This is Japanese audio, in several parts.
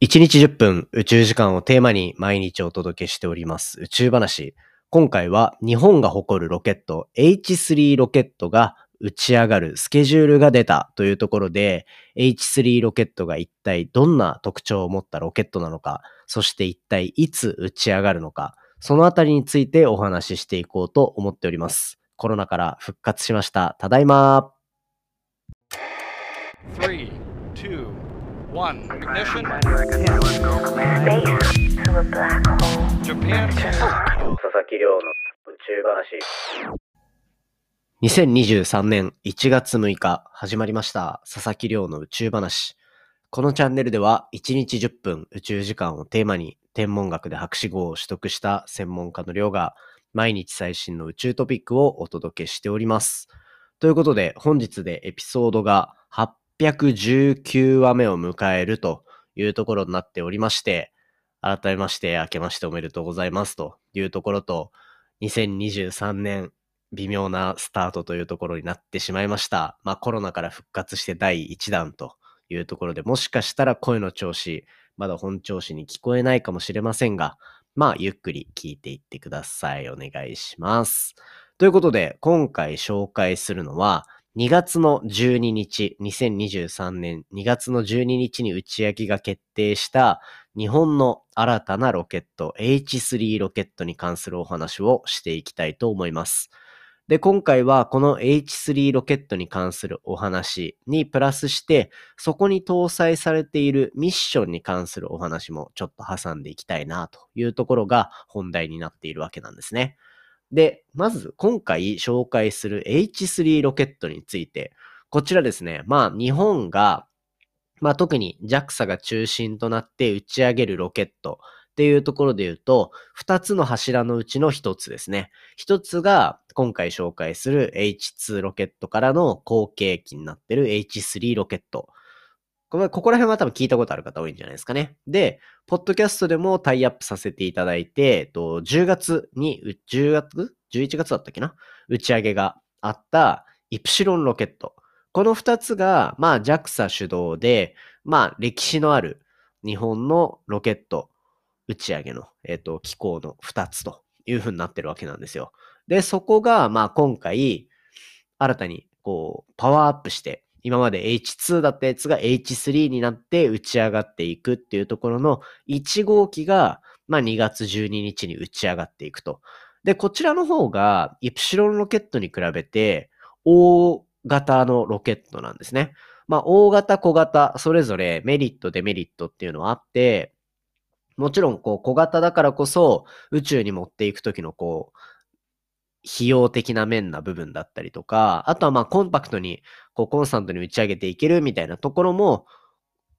1日10分宇宙時間をテーマに毎日お届けしております宇宙話。今回は日本が誇るロケット H3 ロケットが打ち上がるスケジュールが出たというところで H3 ロケットが一体どんな特徴を持ったロケットなのか、そして一体いつ打ち上がるのか、そのあたりについてお話ししていこうと思っております。コロナから復活しました。ただいま。2 one, ignition. Japan 佐々木亮の宇宙話。2023年1月6日始まりました佐々木亮の宇宙話。このチャンネルでは1日10分宇宙時間をテーマに天文学で博士号を取得した専門家の亮が毎日最新の宇宙トピックをお届けしております。ということで本日でエピソードが819話目を迎えるというところになっておりまして、改めまして明けましておめでとうございますというところと、2023年微妙なスタートというところになってしまいました。まあコロナから復活して第1弾というところで、もしかしたら声の調子、まだ本調子に聞こえないかもしれませんが、まあゆっくり聞いていってください。お願いします。ということで、今回紹介するのは、2月の12日、2023年2月の12日に打ち上げが決定した日本の新たなロケット H3 ロケットに関するお話をしていきたいと思います。で、今回はこの H3 ロケットに関するお話にプラスして、そこに搭載されているミッションに関するお話もちょっと挟んでいきたいなというところが本題になっているわけなんですね。で、まず今回紹介する H3 ロケットについて、こちらですね、まあ日本が、まあ特に JAXA が中心となって打ち上げるロケットっていうところで言うと、二つの柱のうちの一つですね。一つが今回紹介する H2 ロケットからの後継機になってる H3 ロケット。ここら辺は多分聞いたことある方多いんじゃないですかね。で、ポッドキャストでもタイアップさせていただいて、と10月に、10月 ?11 月だったっけな？打ち上げがあったイプシロンロケット。この2つが、まあ JAXA 主導で、まあ歴史のある日本のロケット打ち上げの、えっ、と、機構の2つという風になってるわけなんですよ。で、そこが、まあ今回、新たにこう、パワーアップして、今まで H2 だったやつが H3 になって打ち上がっていくっていうところの1号機が、まあ、2月12日に打ち上がっていくと。で、こちらの方がイプシロンロケットに比べて大型のロケットなんですね。まあ、大型、小型、それぞれメリット、デメリットっていうのはあって、もちろん、こう、小型だからこそ、宇宙に持っていくときの、こう、費用的な面な部分だったりとか、あとはまあコンパクトにこうコンスタントに打ち上げていけるみたいなところも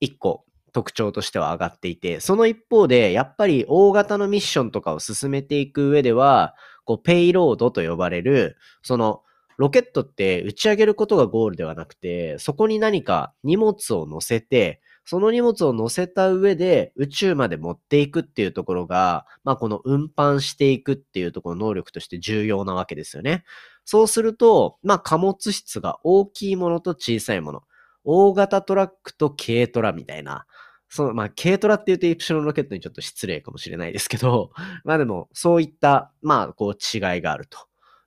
一個特徴としては上がっていて、その一方でやっぱり大型のミッションとかを進めていく上では、こうペイロードと呼ばれる、そのロケットって打ち上げることがゴールではなくて、そこに何か荷物を乗せて、その荷物を乗せた上で宇宙まで持っていくっていうところが、まあこの運搬していくっていうところの能力として重要なわけですよね。そうすると、まあ貨物質が大きいものと小さいもの。大型トラックと軽トラみたいな。その、まあ、軽トラって言うとイプシロンロケットにちょっと失礼かもしれないですけど、まあでも、そういった、まあ、こう違いがあると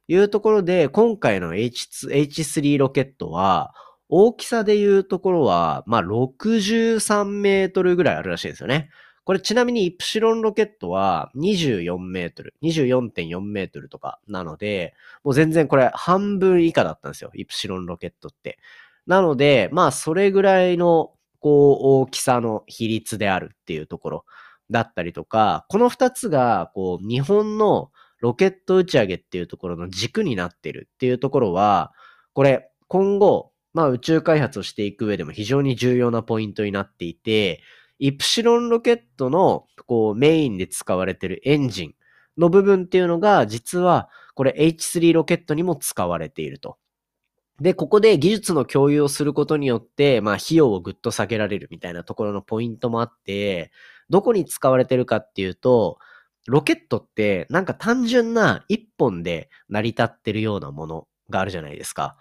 いうところで、今回の H2、H3 ロケットは、大きさで言うところは、まあ、63メートルぐらいあるらしいですよね。これちなみにイプシロンロケットは24メートル、24.4メートルとかなので、もう全然これ半分以下だったんですよ。イプシロンロケットって。なので、まあそれぐらいのこう大きさの比率であるっていうところだったりとか、この二つがこう日本のロケット打ち上げっていうところの軸になってるっていうところは、これ今後まあ宇宙開発をしていく上でも非常に重要なポイントになっていて、イプシロンロケットのこうメインで使われているエンジンの部分っていうのが実はこれ H3 ロケットにも使われていると。で、ここで技術の共有をすることによって、まあ費用をぐっと下げられるみたいなところのポイントもあって、どこに使われてるかっていうと、ロケットってなんか単純な一本で成り立ってるようなものがあるじゃないですか。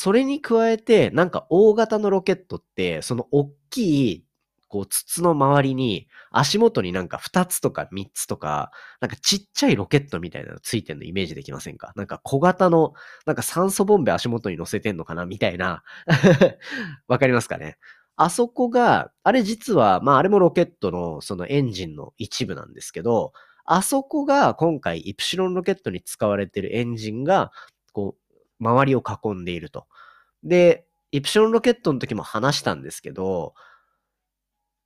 それに加えて、なんか大型のロケットって、その大きい、こう筒の周りに足元になんか2つとか3つとか、なんかちっちゃいロケットみたいなのついてんのイメージできませんか？なんか小型の、なんか酸素ボンベ足元に乗せてんのかな？みたいな。わかりますかね？あそこが、あれ実は、まああれもロケットのそのエンジンの一部なんですけど、あそこが今回イプシロンロケットに使われてるエンジンが、こう、周りを囲んでいると。で、イプシロンロケットの時も話したんですけど、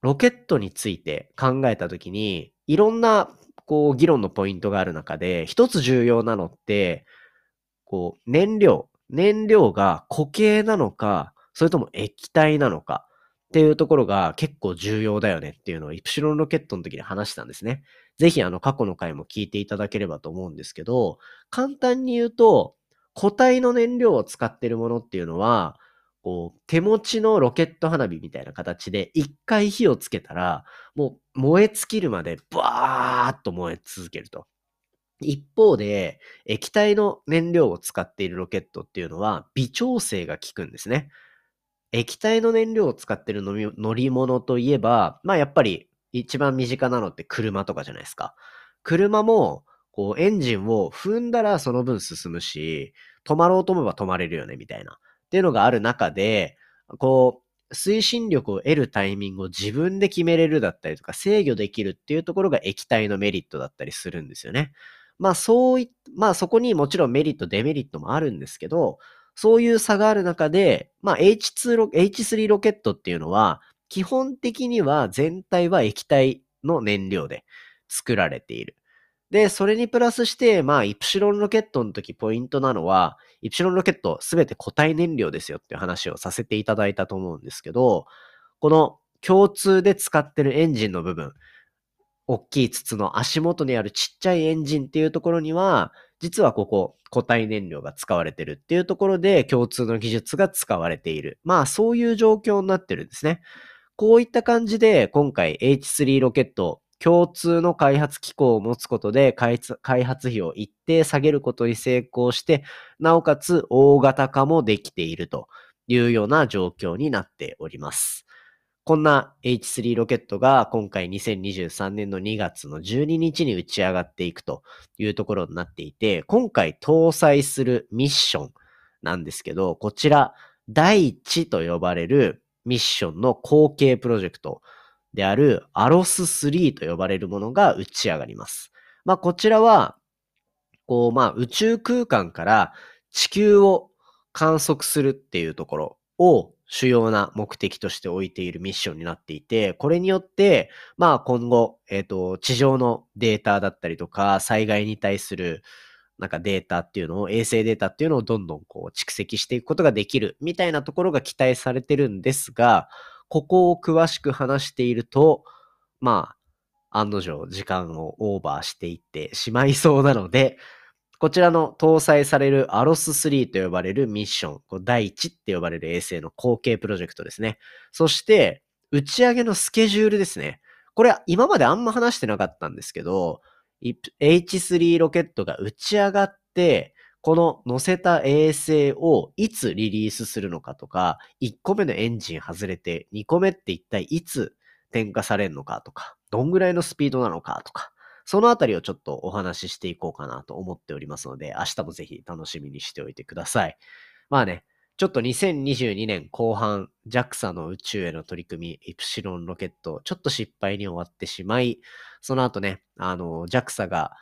ロケットについて考えたときに、いろんな、こう、議論のポイントがある中で、一つ重要なのって、こう、燃料。燃料が固形なのか、それとも液体なのかっていうところが結構重要だよねっていうのをイプシロンロケットの時に話したんですね。ぜひあの過去の回も聞いていただければと思うんですけど、簡単に言うと、固体の燃料を使ってるものっていうのは、こう、手持ちのロケット花火みたいな形で、一回火をつけたら、もう燃え尽きるまでバーッと燃え続けると。一方で、液体の燃料を使っているロケットっていうのは、微調整が効くんですね。液体の燃料を使っている乗り物といえば、まあやっぱり一番身近なのって車とかじゃないですか。車も、こうエンジンを踏んだらその分進むし、止まろうと思えば止まれるよね、みたいな。っていうのがある中で、こう、推進力を得るタイミングを自分で決めれるだったりとか制御できるっていうところが液体のメリットだったりするんですよね。まあそうい、まあそこにもちろんメリット、デメリットもあるんですけど、そういう差がある中で、まあ H2 ロ、H3 ロケットっていうのは、基本的には全体は液体の燃料で作られている。で、それにプラスして、まあ、イプシロンロケットの時ポイントなのは、イプシロンロケットすべて固体燃料ですよっていう話をさせていただいたと思うんですけど、この共通で使ってるエンジンの部分、大きい筒の足元にあるちっちゃいエンジンっていうところには、実はここ固体燃料が使われてるっていうところで共通の技術が使われている。まあそういう状況になってるんですね。こういった感じで今回 H3 ロケット共通の開発機構を持つことで開発費を一定下げることに成功して、なおかつ大型化もできているというような状況になっております。こんな H3 ロケットが今回2023年の2月の12日に打ち上がっていくというところになっていて、今回搭載するミッションなんですけど、こちら、第一と呼ばれるミッションの後継プロジェクトであるアロス3と呼ばれるものが打ち上がります。まあ、こちらは、こう、まあ、宇宙空間から地球を観測するっていうところを主要な目的として置いているミッションになっていて、これによって、まあ今後、えっ、ー、と、地上のデータだったりとか、災害に対するなんかデータっていうのを、衛星データっていうのをどんどんこう蓄積していくことができるみたいなところが期待されてるんですが、ここを詳しく話していると、まあ、案の定時間をオーバーしていってしまいそうなので、こちらの搭載されるアロス3と呼ばれるミッション、こ第1って呼ばれる衛星の後継プロジェクトですね。そして、打ち上げのスケジュールですね。これ今まであんま話してなかったんですけど、H3 ロケットが打ち上がって、この乗せた衛星をいつリリースするのかとか、1個目のエンジン外れて、2個目って一体いつ点火されるのかとか、どんぐらいのスピードなのかとか、そのあたりをちょっとお話ししていこうかなと思っておりますので、明日もぜひ楽しみにしておいてください。まあね、ちょっと2022年後半、JAXA の宇宙への取り組み、イプシロンロケット、ちょっと失敗に終わってしまい、その後ね、あの、JAXA が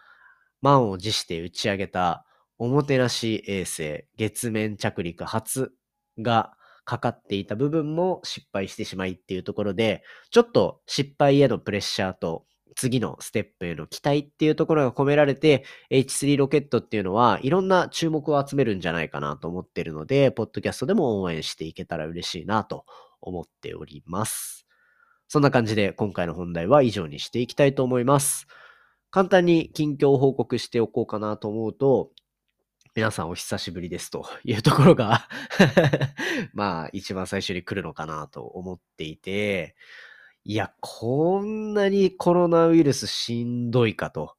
満を持して打ち上げたおもてなし衛星、月面着陸初がかかっていた部分も失敗してしまいっていうところで、ちょっと失敗へのプレッシャーと次のステップへの期待っていうところが込められて、H3 ロケットっていうのはいろんな注目を集めるんじゃないかなと思ってるので、ポッドキャストでも応援していけたら嬉しいなと思っております。そんな感じで今回の本題は以上にしていきたいと思います。簡単に近況を報告しておこうかなと思うと、皆さんお久しぶりですというところが まあ一番最初に来るのかなと思っていて、いや、こんなにコロナウイルスしんどいかと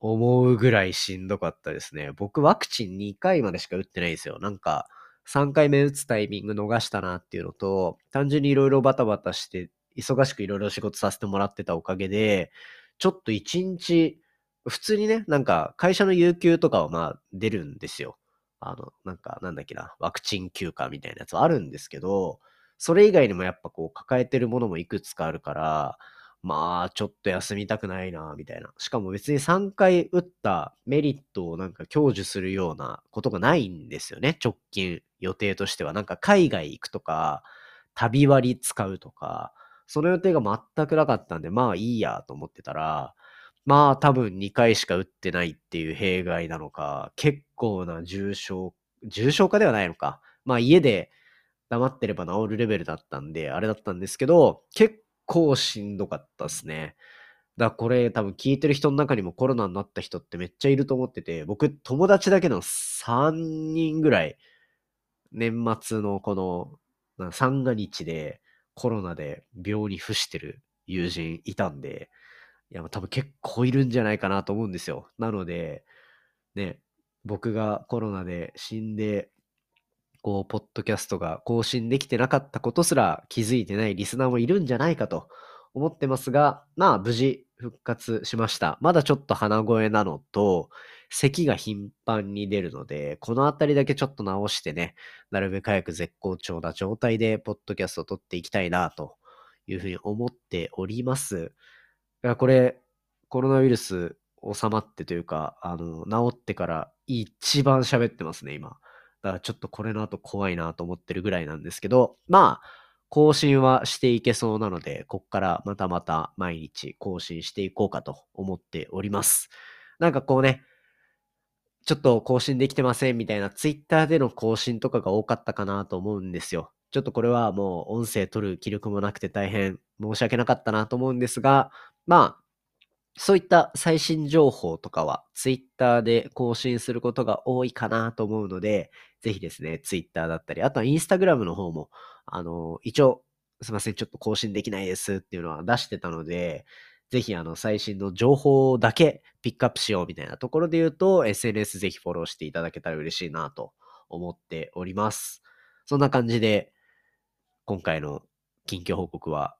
思うぐらいしんどかったですね。僕ワクチン2回までしか打ってないですよ。なんか3回目打つタイミング逃したなっていうのと、単純にいろいろバタバタして忙しくいろいろ仕事させてもらってたおかげで、ちょっと一日、普通にね、なんか会社の有給とかはまあ出るんですよ。あの、なんか、なんだっけな、ワクチン休暇みたいなやつはあるんですけど、それ以外にもやっぱこう抱えてるものもいくつかあるから、まあ、ちょっと休みたくないな、みたいな。しかも別に3回打ったメリットをなんか享受するようなことがないんですよね。直近予定としては。なんか海外行くとか、旅割使うとか、その予定が全くなかったんで、まあいいやと思ってたら、まあ多分2回しか打ってないっていう弊害なのか、結構な重症、重症化ではないのか。まあ家で黙ってれば治るレベルだったんで、あれだったんですけど、結構しんどかったっすね。だからこれ多分聞いてる人の中にもコロナになった人ってめっちゃいると思ってて、僕友達だけの3人ぐらい、年末のこの三が日でコロナで病に伏してる友人いたんで、いや多分結構いるんじゃないかなと思うんですよ。なので、ね、僕がコロナで死んでこう、ポッドキャストが更新できてなかったことすら気づいてないリスナーもいるんじゃないかと思ってますが、まあ、無事復活しました。まだちょっと鼻声なのと、咳が頻繁に出るので、このあたりだけちょっと直してね、なるべく早く絶好調な状態で、ポッドキャストを撮っていきたいな、というふうに思っております。いや、これ、コロナウイルス収まってというか、あの、治ってから一番喋ってますね、今。だからちょっとこれの後怖いなと思ってるぐらいなんですけど、まあ、更新はしていけそうなので、こっからまたまた毎日更新していこうかと思っております。なんかこうね、ちょっと更新できてませんみたいなツイッターでの更新とかが多かったかなと思うんですよ。ちょっとこれはもう音声取る気力もなくて大変申し訳なかったなと思うんですが、まあ、そういった最新情報とかは Twitter で更新することが多いかなと思うので、ぜひですね、Twitter だったり、あとは Instagram の方も、あの、一応、すいません、ちょっと更新できないですっていうのは出してたので、ぜひあの最新の情報だけピックアップしようみたいなところで言うと、SNS ぜひフォローしていただけたら嬉しいなと思っております。そんな感じで、今回の近況報告は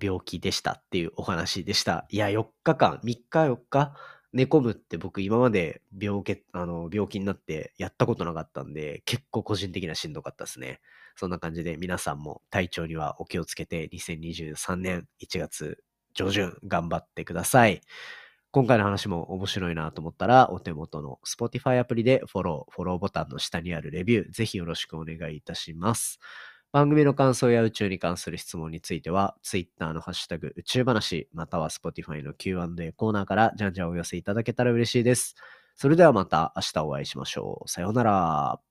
病気でしたっていうお話でした。いや、4日間、3日4日寝込むって僕今まで病気、あの、病気になってやったことなかったんで、結構個人的にはしんどかったですね。そんな感じで皆さんも体調にはお気をつけて2023年1月上旬頑張ってください。今回の話も面白いなと思ったら、お手元の Spotify アプリでフォロー、フォローボタンの下にあるレビュー、ぜひよろしくお願いいたします。番組の感想や宇宙に関する質問については、Twitter のハッシュタグ宇宙話、または Spotify の Q&A コーナーからじゃんじゃんお寄せいただけたら嬉しいです。それではまた明日お会いしましょう。さようなら。